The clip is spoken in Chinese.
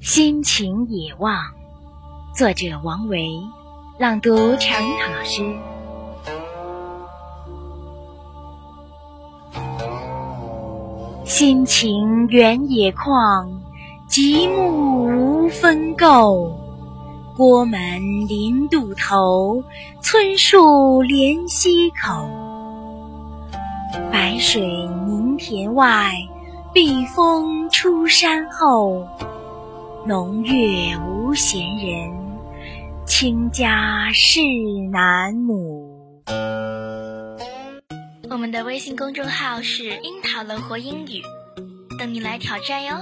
心情野望，作者王维，朗读乔樱桃老师。心情原野旷，极目无分垢。郭门临渡头，村树连溪口。白水凝田外，避风出山后。农月无闲人，清家事难母。我们的微信公众号是“樱桃乐活英语”，等你来挑战哟。